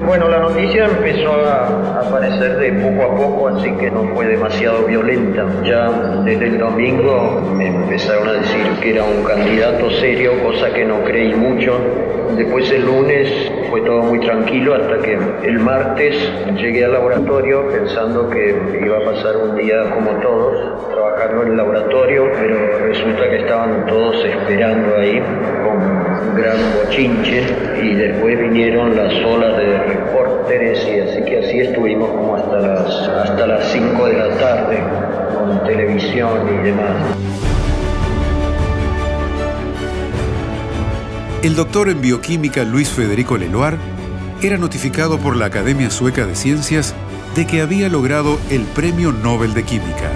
Bueno, la noticia empezó a aparecer de poco a poco, así que no fue demasiado violenta. Ya desde el domingo me empezaron a decir que era un candidato serio, cosa que no creí mucho. Después el lunes fue todo muy tranquilo hasta que el martes llegué al laboratorio pensando que iba a pasar un día como todos, trabajando en el laboratorio, pero resulta que estaban todos esperando ahí gran bochinche y después vinieron las olas de reporteres y así que así estuvimos como hasta las hasta las 5 de la tarde con televisión y demás. El doctor en bioquímica Luis Federico Leloir era notificado por la Academia Sueca de Ciencias de que había logrado el Premio Nobel de Química.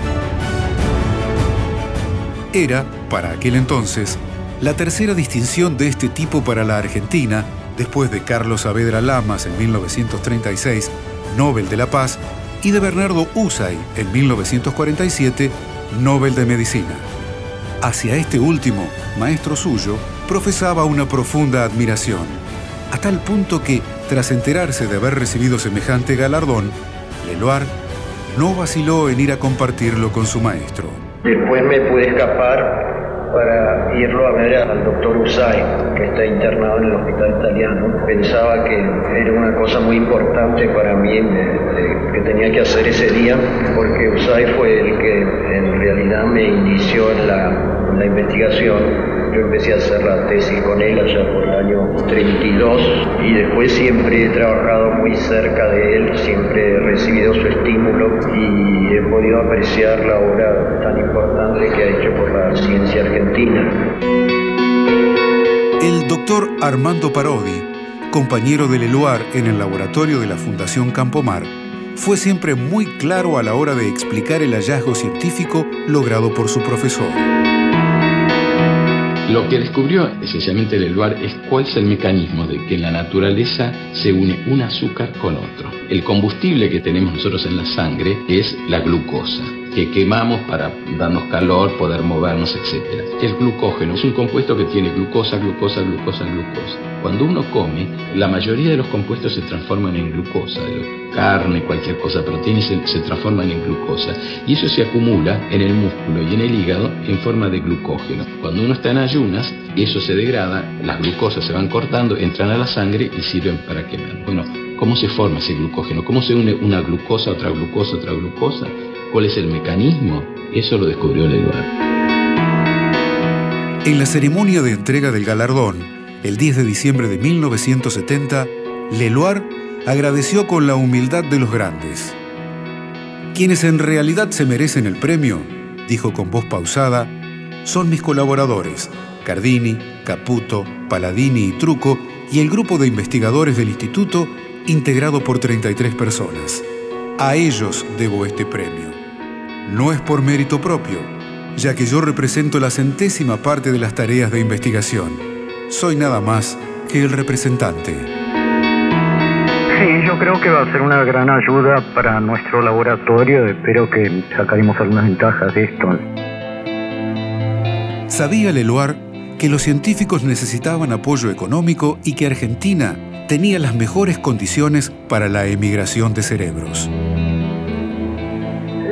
Era, para aquel entonces, la tercera distinción de este tipo para la Argentina, después de Carlos Saavedra Lamas en 1936, Nobel de la Paz, y de Bernardo Usay en 1947, Nobel de Medicina. Hacia este último, maestro suyo, profesaba una profunda admiración, a tal punto que, tras enterarse de haber recibido semejante galardón, Leloir no vaciló en ir a compartirlo con su maestro. Después me pude escapar para irlo a ver al doctor Usay, que está internado en el hospital italiano. Pensaba que era una cosa muy importante para mí que tenía que hacer ese día, porque Usay fue el que en realidad me inició en la, investigación yo empecé a hacer la tesis con él allá por el año 32 y después siempre he trabajado muy cerca de él, siempre he recibido su estímulo y he podido apreciar la obra tan importante ciencia argentina. El doctor Armando Parodi, compañero de Leloir en el laboratorio de la Fundación Campomar, fue siempre muy claro a la hora de explicar el hallazgo científico logrado por su profesor. Lo que descubrió esencialmente Leloir es cuál es el mecanismo de que en la naturaleza se une un azúcar con otro. El combustible que tenemos nosotros en la sangre es la glucosa que quemamos para darnos calor, poder movernos, etc. El glucógeno es un compuesto que tiene glucosa, glucosa, glucosa, glucosa. Cuando uno come, la mayoría de los compuestos se transforman en glucosa, carne, cualquier cosa, proteínas se, se transforman en glucosa. Y eso se acumula en el músculo y en el hígado en forma de glucógeno. Cuando uno está en ayunas, eso se degrada, las glucosas se van cortando, entran a la sangre y sirven para quemar. Bueno, ¿cómo se forma ese glucógeno? ¿Cómo se une una glucosa, otra glucosa, otra glucosa? ¿Cuál es el mecanismo? Eso lo descubrió Leloir. En la ceremonia de entrega del galardón, el 10 de diciembre de 1970, Leloir agradeció con la humildad de los grandes. Quienes en realidad se merecen el premio, dijo con voz pausada, son mis colaboradores, Cardini, Caputo, Paladini y Truco, y el grupo de investigadores del instituto, integrado por 33 personas. A ellos debo este premio no es por mérito propio, ya que yo represento la centésima parte de las tareas de investigación. Soy nada más que el representante. Sí, yo creo que va a ser una gran ayuda para nuestro laboratorio. Espero que sacaremos algunas ventajas de esto. Sabía Leloir que los científicos necesitaban apoyo económico y que Argentina tenía las mejores condiciones para la emigración de cerebros.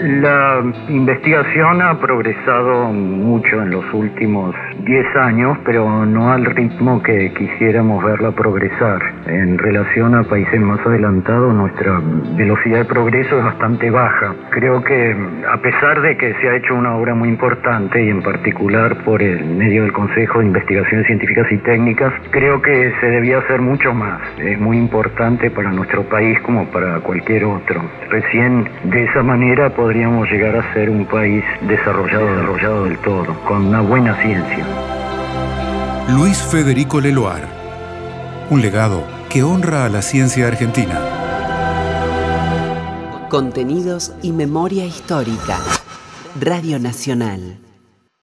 La investigación ha progresado mucho en los últimos 10 años, pero no al ritmo que quisiéramos verla progresar. En relación a países más adelantados, nuestra velocidad de progreso es bastante baja. Creo que a pesar de que se ha hecho una obra muy importante y en particular por el medio del Consejo de Investigaciones Científicas y Técnicas, creo que se debía hacer mucho más. Es muy importante para nuestro país como para cualquier otro. Recién de esa manera podemos podríamos llegar a ser un país desarrollado, desarrollado del todo, con una buena ciencia. Luis Federico Leloir, un legado que honra a la ciencia argentina. Contenidos y memoria histórica. Radio Nacional.